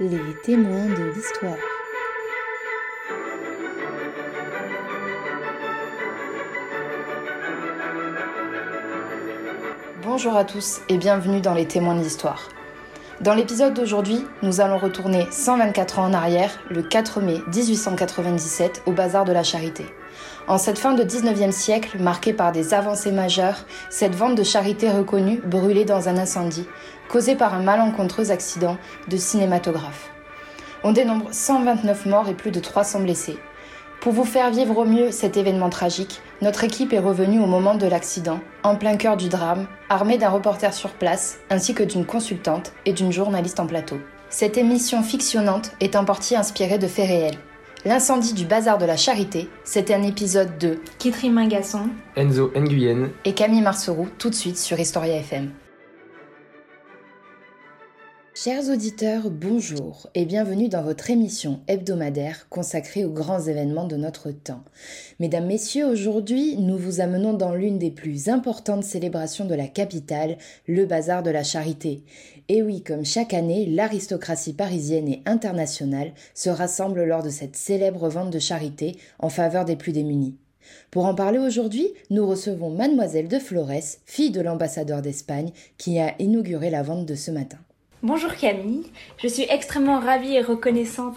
Les témoins de l'histoire. Bonjour à tous et bienvenue dans les témoins de l'histoire. Dans l'épisode d'aujourd'hui, nous allons retourner 124 ans en arrière, le 4 mai 1897, au bazar de la Charité. En cette fin de 19e siècle, marquée par des avancées majeures, cette vente de charité reconnue brûlait dans un incendie, causé par un malencontreux accident de cinématographe. On dénombre 129 morts et plus de 300 blessés. Pour vous faire vivre au mieux cet événement tragique, notre équipe est revenue au moment de l'accident, en plein cœur du drame, armée d'un reporter sur place, ainsi que d'une consultante et d'une journaliste en plateau. Cette émission fictionnante est en partie inspirée de faits réels. L'incendie du bazar de la Charité, c'était un épisode de Kitri Mangasson, Enzo Nguyen et Camille Marceroux, tout de suite sur Historia FM. Chers auditeurs, bonjour et bienvenue dans votre émission hebdomadaire consacrée aux grands événements de notre temps. Mesdames, Messieurs, aujourd'hui, nous vous amenons dans l'une des plus importantes célébrations de la capitale, le Bazar de la Charité. Et oui, comme chaque année, l'aristocratie parisienne et internationale se rassemble lors de cette célèbre vente de charité en faveur des plus démunis. Pour en parler aujourd'hui, nous recevons Mademoiselle de Flores, fille de l'ambassadeur d'Espagne, qui a inauguré la vente de ce matin. Bonjour Camille, je suis extrêmement ravie et reconnaissante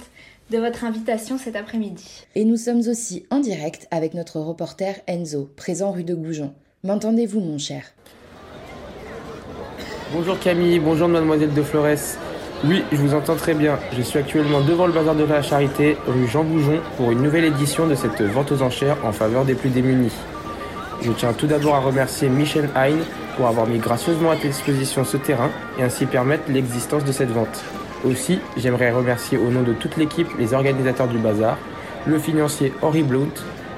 de votre invitation cet après-midi. Et nous sommes aussi en direct avec notre reporter Enzo, présent rue de Goujon. M'entendez-vous mon cher? Bonjour Camille, bonjour mademoiselle de Flores. Oui, je vous entends très bien. Je suis actuellement devant le bazar de la Charité, rue Jean Goujon, pour une nouvelle édition de cette vente aux enchères en faveur des plus démunis. Je tiens tout d'abord à remercier Michel Hein pour avoir mis gracieusement à disposition ce terrain et ainsi permettre l'existence de cette vente. Aussi, j'aimerais remercier au nom de toute l'équipe les organisateurs du bazar, le financier Henri Blount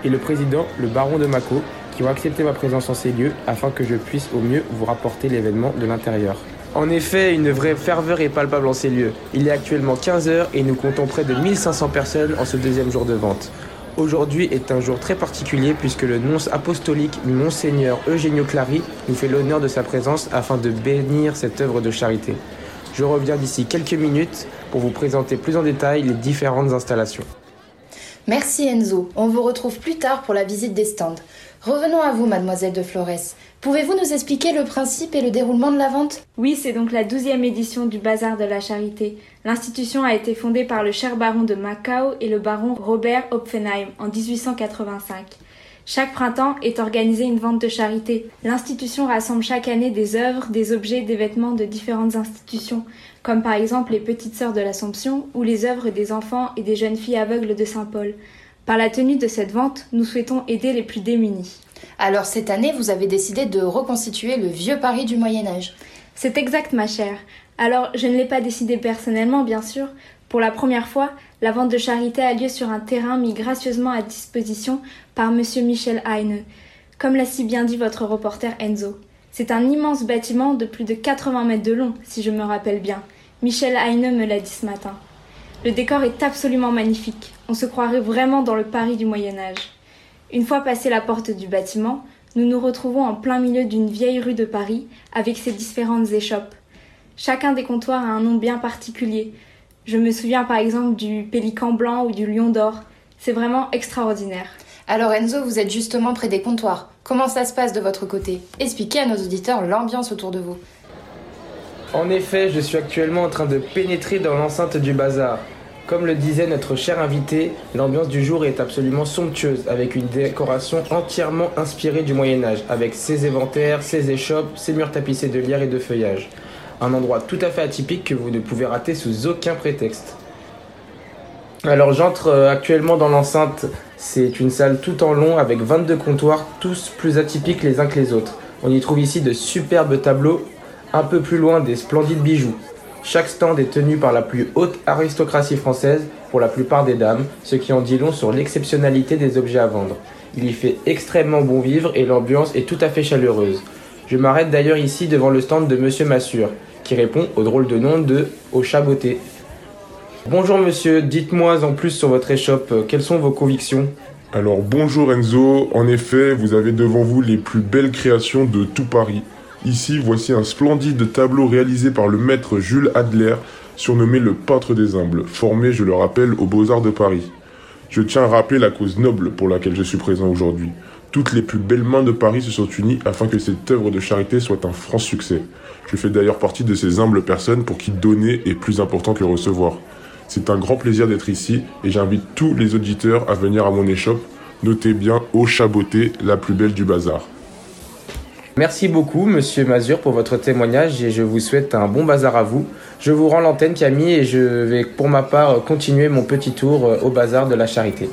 et le président, le baron de Mako, qui ont accepté ma présence en ces lieux afin que je puisse au mieux vous rapporter l'événement de l'intérieur. En effet, une vraie ferveur est palpable en ces lieux. Il est actuellement 15h et nous comptons près de 1500 personnes en ce deuxième jour de vente. Aujourd'hui est un jour très particulier puisque le nonce apostolique Monseigneur Eugenio Clary nous fait l'honneur de sa présence afin de bénir cette œuvre de charité. Je reviens d'ici quelques minutes pour vous présenter plus en détail les différentes installations. Merci Enzo, on vous retrouve plus tard pour la visite des stands. Revenons à vous, mademoiselle de Flores. Pouvez-vous nous expliquer le principe et le déroulement de la vente? Oui, c'est donc la douzième édition du Bazar de la Charité. L'institution a été fondée par le cher baron de Macao et le baron Robert Oppenheim en 1885. Chaque printemps est organisée une vente de charité. L'institution rassemble chaque année des œuvres, des objets, des vêtements de différentes institutions, comme par exemple les Petites Sœurs de l'Assomption ou les œuvres des enfants et des jeunes filles aveugles de Saint-Paul. Par la tenue de cette vente, nous souhaitons aider les plus démunis. Alors cette année, vous avez décidé de reconstituer le vieux Paris du Moyen Âge. C'est exact, ma chère. Alors, je ne l'ai pas décidé personnellement, bien sûr. Pour la première fois, la vente de charité a lieu sur un terrain mis gracieusement à disposition par monsieur Michel Heine, comme l'a si bien dit votre reporter Enzo. C'est un immense bâtiment de plus de 80 mètres de long, si je me rappelle bien. Michel Heine me l'a dit ce matin. Le décor est absolument magnifique. On se croirait vraiment dans le Paris du Moyen Âge. Une fois passé la porte du bâtiment, nous nous retrouvons en plein milieu d'une vieille rue de Paris avec ses différentes échoppes. Chacun des comptoirs a un nom bien particulier. Je me souviens par exemple du pélican blanc ou du lion d'or. C'est vraiment extraordinaire. Alors Enzo, vous êtes justement près des comptoirs. Comment ça se passe de votre côté? Expliquez à nos auditeurs l'ambiance autour de vous. En effet, je suis actuellement en train de pénétrer dans l'enceinte du bazar. Comme le disait notre cher invité, l'ambiance du jour est absolument somptueuse, avec une décoration entièrement inspirée du Moyen Âge, avec ses éventaires, ses échoppes, ses murs tapissés de lierre et de feuillage. Un endroit tout à fait atypique que vous ne pouvez rater sous aucun prétexte. Alors j'entre euh, actuellement dans l'enceinte, c'est une salle tout en long avec 22 comptoirs, tous plus atypiques les uns que les autres. On y trouve ici de superbes tableaux, un peu plus loin des splendides bijoux. Chaque stand est tenu par la plus haute aristocratie française, pour la plupart des dames, ce qui en dit long sur l'exceptionnalité des objets à vendre. Il y fait extrêmement bon vivre et l'ambiance est tout à fait chaleureuse. Je m'arrête d'ailleurs ici devant le stand de Monsieur Massure, qui répond au drôle de nom de Au Chaboté. Bonjour monsieur, dites-moi en plus sur votre échoppe, quelles sont vos convictions? Alors bonjour Enzo, en effet, vous avez devant vous les plus belles créations de tout Paris. Ici, voici un splendide tableau réalisé par le maître Jules Adler surnommé le peintre des humbles, formé, je le rappelle, aux Beaux-Arts de Paris. Je tiens à rappeler la cause noble pour laquelle je suis présent aujourd'hui. Toutes les plus belles mains de Paris se sont unies afin que cette œuvre de charité soit un franc succès. Je fais d'ailleurs partie de ces humbles personnes pour qui donner est plus important que recevoir. C'est un grand plaisir d'être ici et j'invite tous les auditeurs à venir à mon échoppe. Notez bien Au Chaboté, la plus belle du bazar. Merci beaucoup, monsieur Mazur, pour votre témoignage et je vous souhaite un bon bazar à vous. Je vous rends l'antenne, Camille, et je vais pour ma part continuer mon petit tour euh, au bazar de la charité.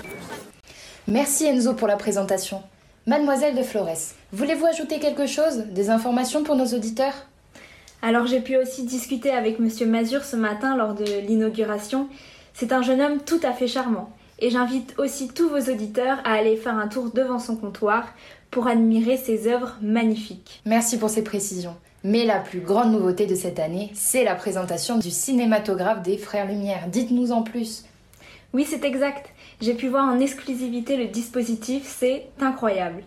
Merci Enzo pour la présentation. Mademoiselle de Flores, voulez-vous ajouter quelque chose Des informations pour nos auditeurs? Alors j'ai pu aussi discuter avec monsieur Mazur ce matin lors de l'inauguration. C'est un jeune homme tout à fait charmant. Et j'invite aussi tous vos auditeurs à aller faire un tour devant son comptoir pour admirer ses œuvres magnifiques. Merci pour ces précisions. Mais la plus grande nouveauté de cette année, c'est la présentation du cinématographe des Frères Lumière. Dites-nous en plus. Oui, c'est exact. J'ai pu voir en exclusivité le dispositif, c'est incroyable.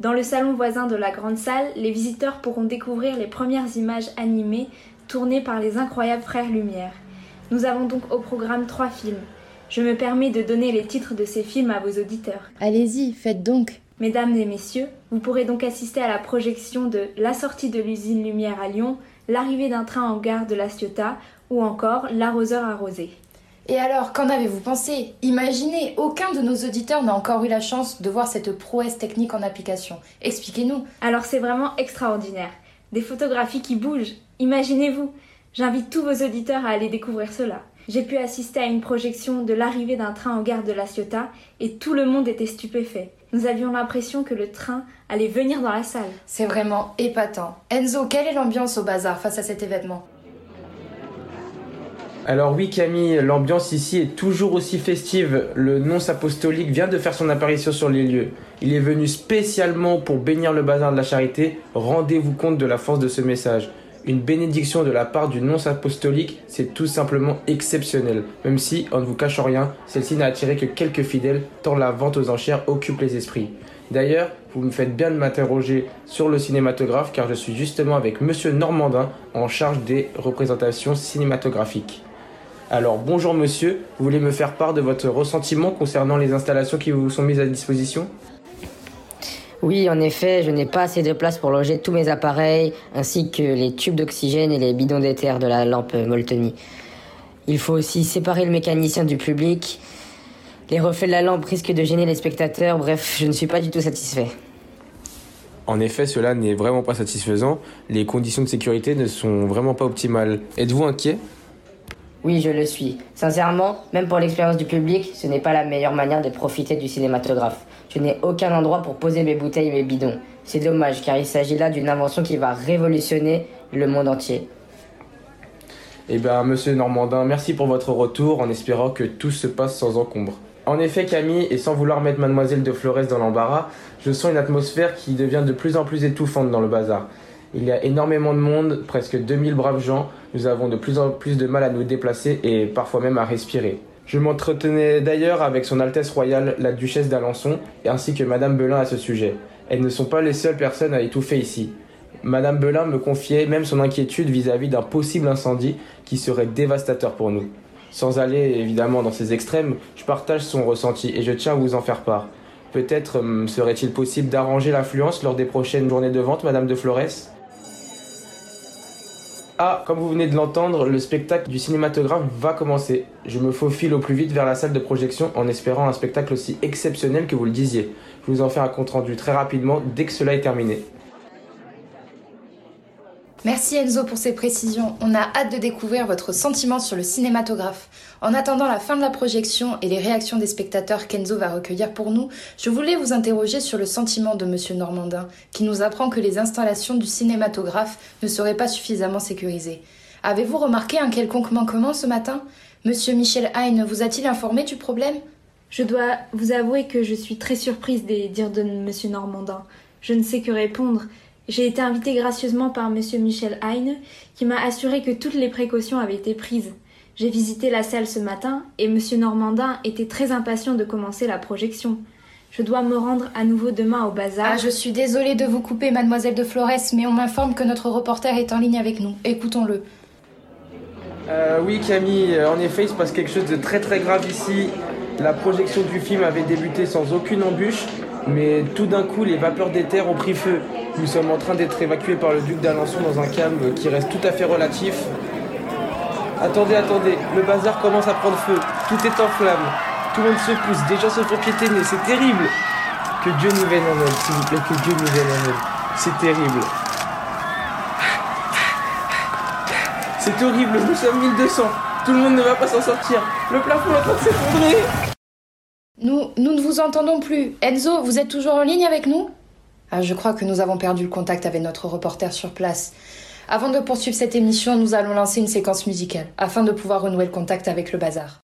Dans le salon voisin de la grande salle, les visiteurs pourront découvrir les premières images animées tournées par les incroyables Frères Lumière. Nous avons donc au programme trois films. Je me permets de donner les titres de ces films à vos auditeurs. Allez-y, faites donc. Mesdames et messieurs, vous pourrez donc assister à la projection de La sortie de l'usine Lumière à Lyon, l'arrivée d'un train en gare de La Ciotat ou encore L'arroseur arrosé. Et alors, qu'en avez-vous pensé? Imaginez, aucun de nos auditeurs n'a encore eu la chance de voir cette prouesse technique en application. Expliquez-nous. Alors c'est vraiment extraordinaire. Des photographies qui bougent. Imaginez-vous. J'invite tous vos auditeurs à aller découvrir cela. J'ai pu assister à une projection de l'arrivée d'un train en gare de La Ciotat et tout le monde était stupéfait. Nous avions l'impression que le train allait venir dans la salle. C'est vraiment épatant. Enzo, quelle est l'ambiance au bazar face à cet événement? Alors oui Camille, l'ambiance ici est toujours aussi festive. Le nonce apostolique vient de faire son apparition sur les lieux. Il est venu spécialement pour bénir le bazar de la charité. Rendez-vous compte de la force de ce message. Une bénédiction de la part du nonce apostolique, c'est tout simplement exceptionnel. Même si, en ne vous cachant rien, celle-ci n'a attiré que quelques fidèles, tant la vente aux enchères occupe les esprits. D'ailleurs, vous me faites bien de m'interroger sur le cinématographe car je suis justement avec monsieur Normandin en charge des représentations cinématographiques. Alors bonjour monsieur, vous voulez me faire part de votre ressentiment concernant les installations qui vous sont mises à disposition? Oui, en effet, je n'ai pas assez de place pour loger tous mes appareils, ainsi que les tubes d'oxygène et les bidons d'éther de la lampe Molteni. Il faut aussi séparer le mécanicien du public. Les reflets de la lampe risquent de gêner les spectateurs, bref, je ne suis pas du tout satisfait. En effet, cela n'est vraiment pas satisfaisant. Les conditions de sécurité ne sont vraiment pas optimales. Êtes-vous inquiet? Oui, je le suis. Sincèrement, même pour l'expérience du public, ce n'est pas la meilleure manière de profiter du cinématographe. Je n'ai aucun endroit pour poser mes bouteilles et mes bidons. C'est dommage car il s'agit là d'une invention qui va révolutionner le monde entier. Eh bien, monsieur Normandin, merci pour votre retour en espérant que tout se passe sans encombre. En effet, Camille, et sans vouloir mettre mademoiselle de Flores dans l'embarras, je sens une atmosphère qui devient de plus en plus étouffante dans le bazar. Il y a énormément de monde, presque 2000 braves gens, nous avons de plus en plus de mal à nous déplacer et parfois même à respirer. Je m'entretenais d'ailleurs avec Son Altesse Royale, la Duchesse d'Alençon, ainsi que Madame Belin à ce sujet. Elles ne sont pas les seules personnes à étouffer ici. Madame Belin me confiait même son inquiétude vis-à-vis d'un possible incendie qui serait dévastateur pour nous. Sans aller évidemment dans ces extrêmes, je partage son ressenti et je tiens à vous en faire part. Peut-être hum, serait-il possible d'arranger l'affluence lors des prochaines journées de vente, Madame de Flores? Ah, comme vous venez de l'entendre, le spectacle du cinématographe va commencer. Je me faufile au plus vite vers la salle de projection en espérant un spectacle aussi exceptionnel que vous le disiez. Je vous en fais un compte rendu très rapidement dès que cela est terminé. Merci Enzo pour ces précisions. On a hâte de découvrir votre sentiment sur le cinématographe. En attendant la fin de la projection et les réactions des spectateurs qu'Enzo va recueillir pour nous, je voulais vous interroger sur le sentiment de Monsieur Normandin, qui nous apprend que les installations du cinématographe ne seraient pas suffisamment sécurisées. Avez-vous remarqué un quelconque manquement ce matin? Monsieur Michel Heine vous a-t-il informé du problème? Je dois vous avouer que je suis très surprise des dires de Monsieur Normandin. Je ne sais que répondre. J'ai été invitée gracieusement par Monsieur Michel Heine, qui m'a assuré que toutes les précautions avaient été prises. J'ai visité la salle ce matin et Monsieur Normandin était très impatient de commencer la projection. Je dois me rendre à nouveau demain au bazar. Ah, je suis désolée de vous couper, mademoiselle de Flores, mais on m'informe que notre reporter est en ligne avec nous. Écoutons-le. Euh, oui Camille, euh, en effet il se passe quelque chose de très très grave ici. La projection du film avait débuté sans aucune embûche, mais tout d'un coup les vapeurs d'éther ont pris feu. Nous sommes en train d'être évacués par le duc d'Alençon dans un calme qui reste tout à fait relatif. Attendez, attendez, le bazar commence à prendre feu, tout est en flammes, tout le monde se pousse, des gens se font piétiner, c'est terrible. Que Dieu nous vienne en aide, s'il vous plaît, que Dieu nous vienne en aide. C'est terrible. C'est horrible, nous sommes 1200. Tout le monde ne va pas s'en sortir. Le plafond est en train de s'effondrer. Nous, nous ne vous entendons plus. Enzo, vous êtes toujours en ligne avec nous? Je crois que nous avons perdu le contact avec notre reporter sur place. Avant de poursuivre cette émission, nous allons lancer une séquence musicale afin de pouvoir renouer le contact avec le bazar.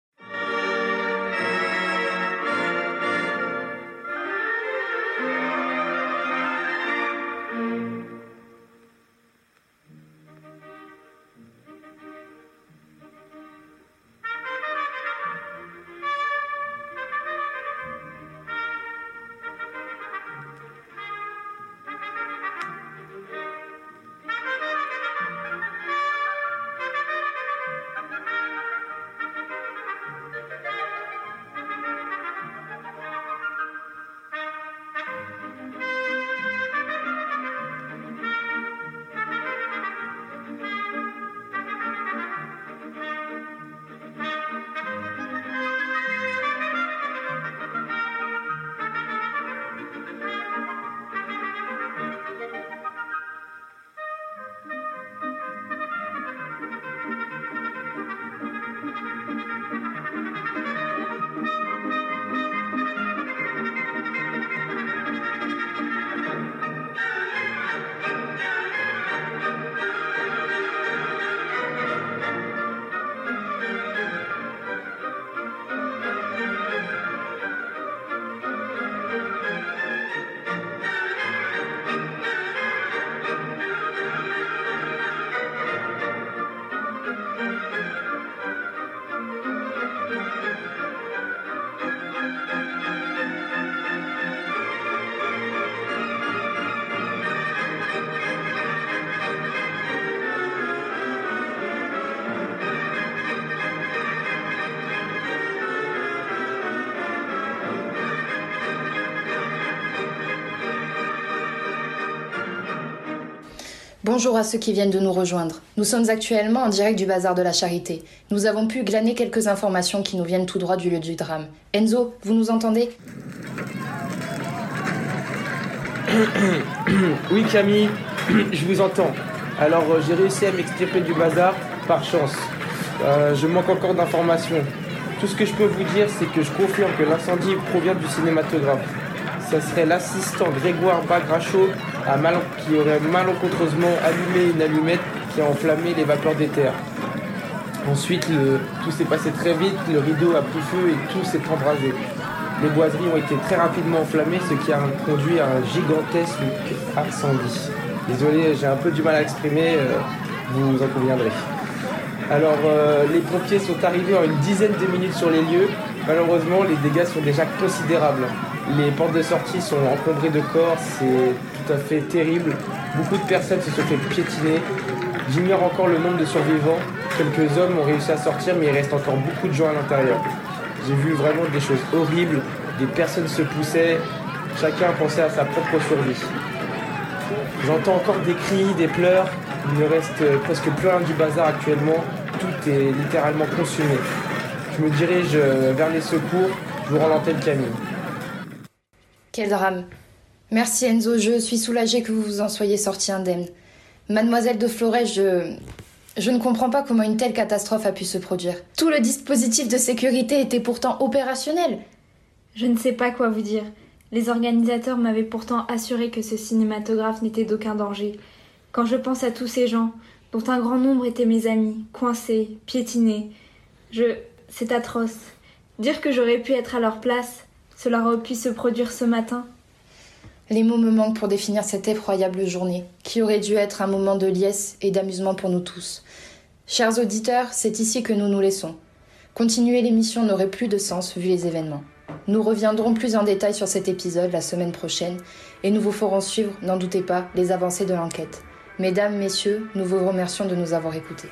Bonjour à ceux qui viennent de nous rejoindre. Nous sommes actuellement en direct du bazar de la Charité. Nous avons pu glaner quelques informations qui nous viennent tout droit du lieu du drame. Enzo, vous nous entendez? Oui Camille, je vous entends. Alors euh, j'ai réussi à m'extirper du bazar par chance. Euh, je manque encore d'informations. Tout ce que je peux vous dire, c'est que je confirme que l'incendie provient du cinématographe. Ce serait l'assistant Grégoire Qui aurait malencontreusement allumé une allumette qui a enflammé les vapeurs d'éther. Ensuite, tout s'est passé très vite, le rideau a pris feu et tout s'est embrasé. Les boiseries ont été très rapidement enflammées, ce qui a conduit à un gigantesque incendie. Désolé, j'ai un peu du mal à exprimer, euh, vous en conviendrez. Alors, euh, les pompiers sont arrivés en une dizaine de minutes sur les lieux. Malheureusement, les dégâts sont déjà considérables. Les portes de sortie sont encombrées de corps, c'est tout à fait terrible. Beaucoup de personnes se sont fait piétiner. J'ignore encore le nombre de survivants. Quelques hommes ont réussi à sortir, mais il reste encore beaucoup de gens à l'intérieur. J'ai vu vraiment des choses horribles. Des personnes se poussaient. Chacun pensait à sa propre survie. J'entends encore des cris, des pleurs. Il ne reste presque plus rien du bazar actuellement. Tout est littéralement consumé. Je me dirige vers les secours. Je vous rends l'antenne Camille. Quel drame. Merci Enzo, je suis soulagée que vous vous en soyez sorti indemne. Mademoiselle de Flores, je... Je ne comprends pas comment une telle catastrophe a pu se produire. Tout le dispositif de sécurité était pourtant opérationnel. Je ne sais pas quoi vous dire. Les organisateurs m'avaient pourtant assuré que ce cinématographe n'était d'aucun danger. Quand je pense à tous ces gens, dont un grand nombre étaient mes amis, coincés, piétinés, je. C'est atroce. Dire que j'aurais pu être à leur place, cela aurait pu se produire ce matin. Les mots me manquent pour définir cette effroyable journée, qui aurait dû être un moment de liesse et d'amusement pour nous tous. Chers auditeurs, c'est ici que nous nous laissons. Continuer l'émission n'aurait plus de sens vu les événements. Nous reviendrons plus en détail sur cet épisode la semaine prochaine et nous vous ferons suivre, n'en doutez pas, les avancées de l'enquête. Mesdames, Messieurs, nous vous remercions de nous avoir écoutés.